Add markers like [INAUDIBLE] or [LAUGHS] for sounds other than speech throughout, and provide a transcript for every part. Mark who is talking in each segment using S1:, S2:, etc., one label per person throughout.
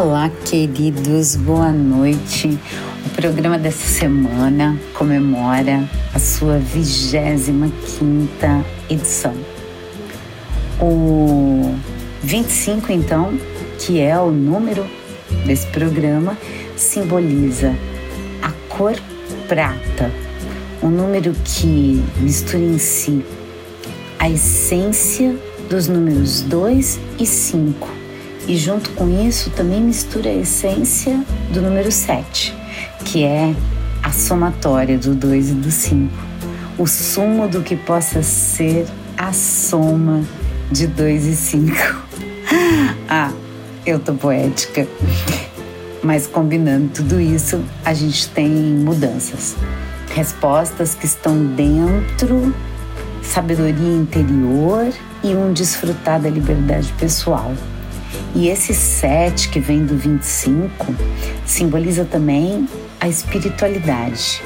S1: Olá, queridos, boa noite. O programa dessa semana comemora a sua 25 edição. O 25, então, que é o número desse programa, simboliza a cor prata, um número que mistura em si a essência dos números 2 e 5 e junto com isso também mistura a essência do número 7, que é a somatória do 2 e do 5, o sumo do que possa ser a soma de 2 e 5. [LAUGHS] ah, eu tô poética. Mas combinando tudo isso, a gente tem mudanças. Respostas que estão dentro, sabedoria interior e um desfrutar da liberdade pessoal. E esse 7 que vem do 25 simboliza também a espiritualidade.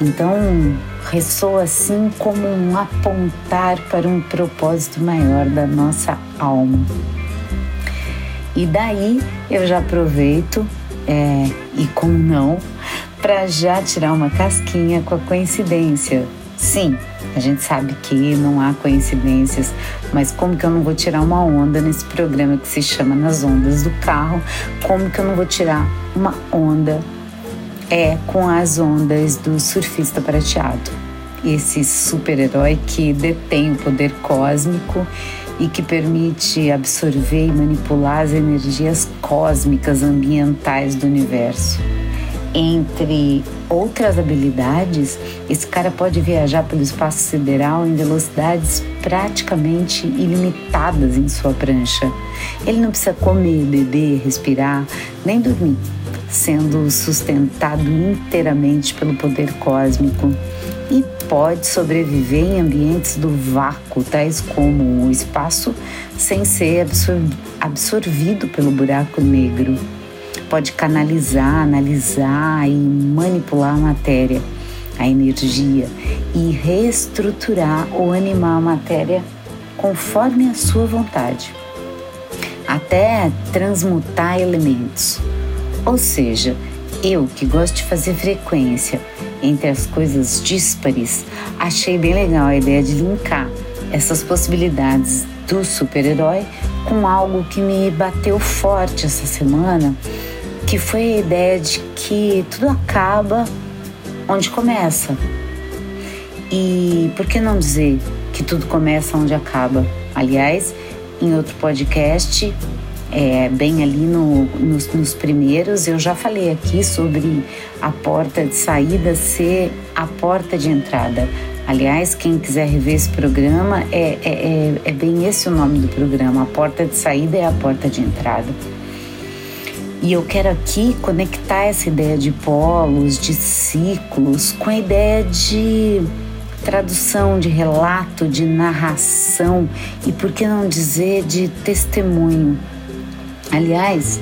S1: Então, ressoa assim como um apontar para um propósito maior da nossa alma. E daí eu já aproveito, é, e como não, para já tirar uma casquinha com a coincidência. Sim, a gente sabe que não há coincidências, mas como que eu não vou tirar uma onda nesse programa que se chama Nas Ondas do Carro? Como que eu não vou tirar uma onda é com as ondas do surfista prateado? Esse super-herói que detém o poder cósmico e que permite absorver e manipular as energias cósmicas ambientais do universo. Entre outras habilidades, esse cara pode viajar pelo espaço sideral em velocidades praticamente ilimitadas em sua prancha. Ele não precisa comer, beber, respirar, nem dormir, sendo sustentado inteiramente pelo poder cósmico. E pode sobreviver em ambientes do vácuo, tais como o espaço, sem ser absorvido pelo buraco negro pode canalizar, analisar e manipular a matéria, a energia e reestruturar ou animar a matéria conforme a sua vontade, até transmutar elementos. Ou seja, eu que gosto de fazer frequência entre as coisas díspares, achei bem legal a ideia de linkar essas possibilidades do super-herói com algo que me bateu forte essa semana que foi a ideia de que tudo acaba onde começa. E por que não dizer que tudo começa onde acaba? Aliás, em outro podcast, é, bem ali no, nos, nos, primeiros, eu já falei aqui sobre a porta de saída ser a porta de entrada. Aliás, quem quiser rever esse programa, é, é, é, é bem esse o nome do programa: a porta de saída é a porta de entrada. E eu quero aqui conectar essa ideia de polos, de ciclos, com a ideia de tradução, de relato, de narração e, por que não dizer, de testemunho. Aliás,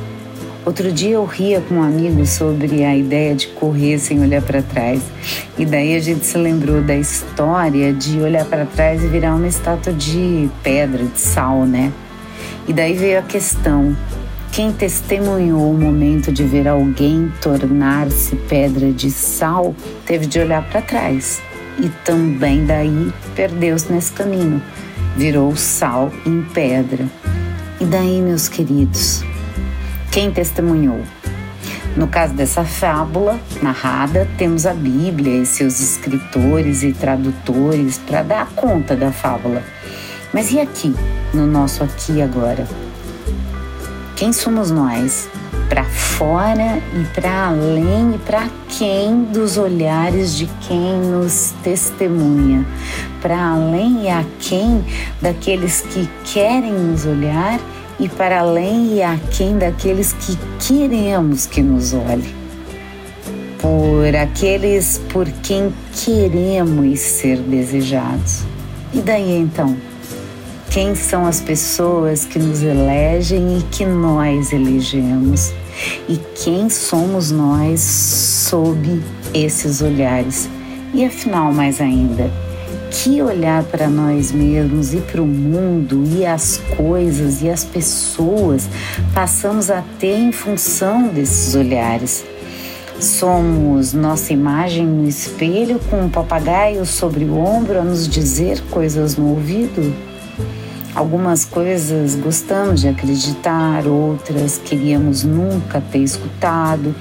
S1: outro dia eu ria com um amigo sobre a ideia de correr sem olhar para trás. E daí a gente se lembrou da história de olhar para trás e virar uma estátua de pedra, de sal, né? E daí veio a questão: quem testemunhou o momento de ver alguém tornar-se pedra de sal teve de olhar para trás e também daí perdeu-se nesse caminho, virou sal em pedra. E daí, meus queridos, quem testemunhou? No caso dessa fábula narrada, temos a Bíblia e seus escritores e tradutores para dar conta da fábula. Mas e aqui, no nosso aqui agora? Quem somos nós, para fora e para além e para quem dos olhares de quem nos testemunha, para além e a quem daqueles que querem nos olhar e para além e a quem daqueles que queremos que nos olhe. Por aqueles por quem queremos ser desejados. E daí então? Quem são as pessoas que nos elegem e que nós elegemos, e quem somos nós sob esses olhares. E afinal, mais ainda, que olhar para nós mesmos e para o mundo e as coisas e as pessoas passamos a ter em função desses olhares. Somos nossa imagem no espelho com um papagaio sobre o ombro a nos dizer coisas no ouvido? Algumas coisas gostamos de acreditar, outras queríamos nunca ter escutado,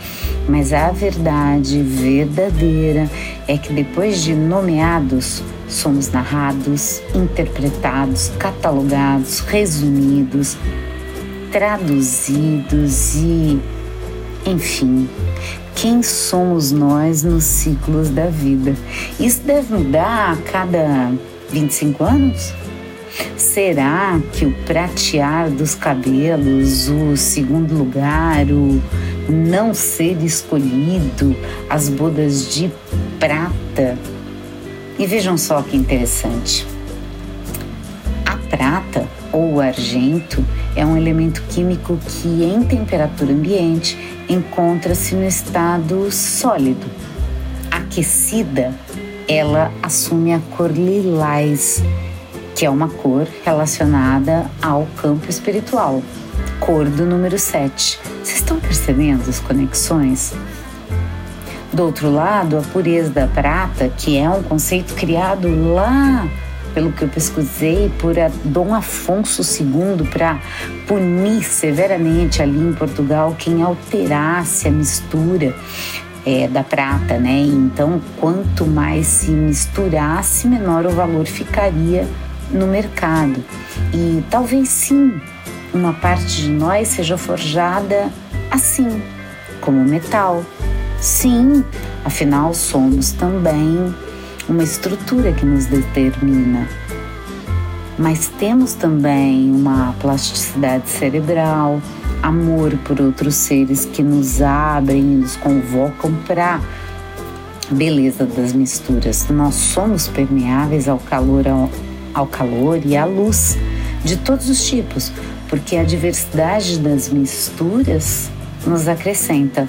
S1: mas a verdade verdadeira é que depois de nomeados, somos narrados, interpretados, catalogados, resumidos, traduzidos e, enfim, quem somos nós nos ciclos da vida. Isso deve mudar a cada 25 anos? Será que o pratear dos cabelos, o segundo lugar, o não ser escolhido, as bodas de prata? E vejam só que interessante. A prata ou argento é um elemento químico que, em temperatura ambiente, encontra-se no estado sólido. Aquecida, ela assume a cor lilás que é uma cor relacionada ao campo espiritual, cor do número 7. Vocês estão percebendo as conexões? Do outro lado, a pureza da prata, que é um conceito criado lá, pelo que eu pesquisei, por Dom Afonso II para punir severamente ali em Portugal quem alterasse a mistura é, da prata, né? Então, quanto mais se misturasse, menor o valor ficaria no mercado. E talvez sim, uma parte de nós seja forjada assim, como metal. Sim, afinal somos também uma estrutura que nos determina. Mas temos também uma plasticidade cerebral, amor por outros seres que nos abrem e nos convocam para beleza das misturas. Nós somos permeáveis ao calor ao calor e à luz de todos os tipos, porque a diversidade das misturas nos acrescenta,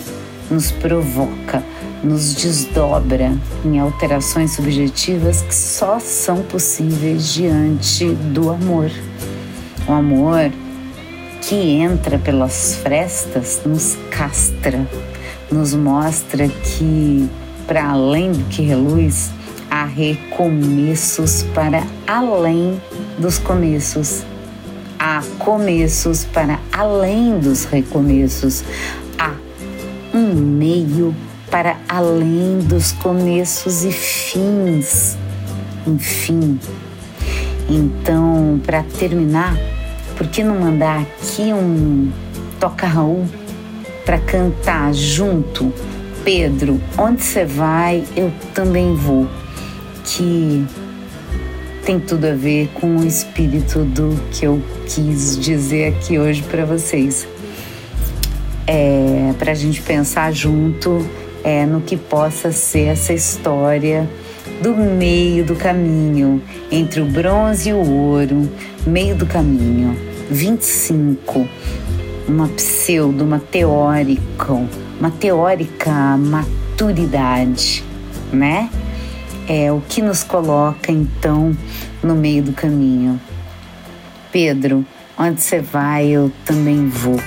S1: nos provoca, nos desdobra em alterações subjetivas que só são possíveis diante do amor. O amor que entra pelas frestas nos castra, nos mostra que, para além do que reluz, há recomeços para além dos começos. Há começos para além dos recomeços. Há um meio para além dos começos e fins. Enfim. Então, para terminar, por que não mandar aqui um toca Raul para cantar junto? Pedro, onde você vai, eu também vou que tem tudo a ver com o espírito do que eu quis dizer aqui hoje para vocês. É, para a gente pensar junto é, no que possa ser essa história do meio do caminho, entre o bronze e o ouro, meio do caminho, 25, uma pseudo, uma teórica, uma teórica maturidade, né? É o que nos coloca então no meio do caminho. Pedro, onde você vai, eu também vou.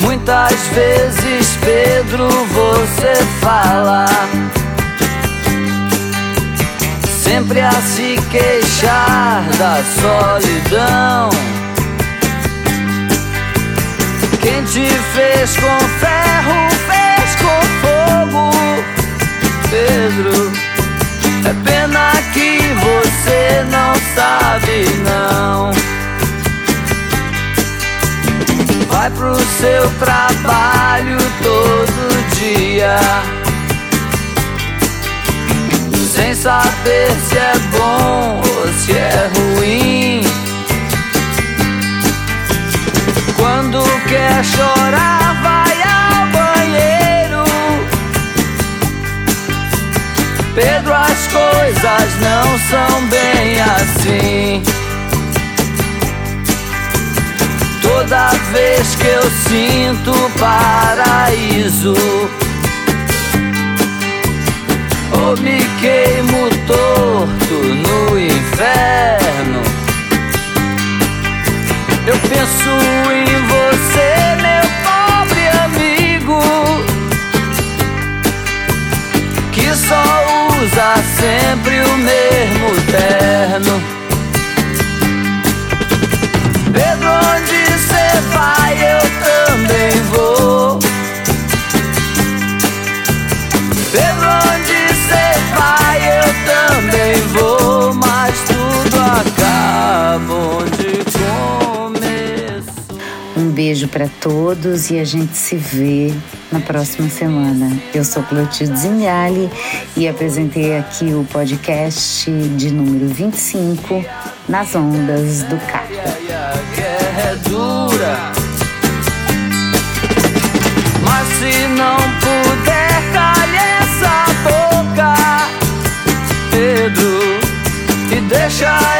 S2: Muitas vezes, Pedro, você fala sempre a se queixar da solidão. Te fez com ferro, fez com fogo, Pedro. É pena que você não sabe, não. Vai pro seu trabalho todo dia. Sem saber se é bom ou se é ruim. Chorar, vai ao banheiro. Pedro, as coisas não são bem assim. Toda vez que eu sinto paraíso, ou me queimo torto no inferno. Eu penso em
S1: beijo para todos e a gente se vê na próxima semana. Eu sou Clotilde Zingali e apresentei aqui o podcast de número 25 nas ondas do carro.
S2: Guerra é dura. Mas se não puder, calhe essa boca, Pedro, e deixa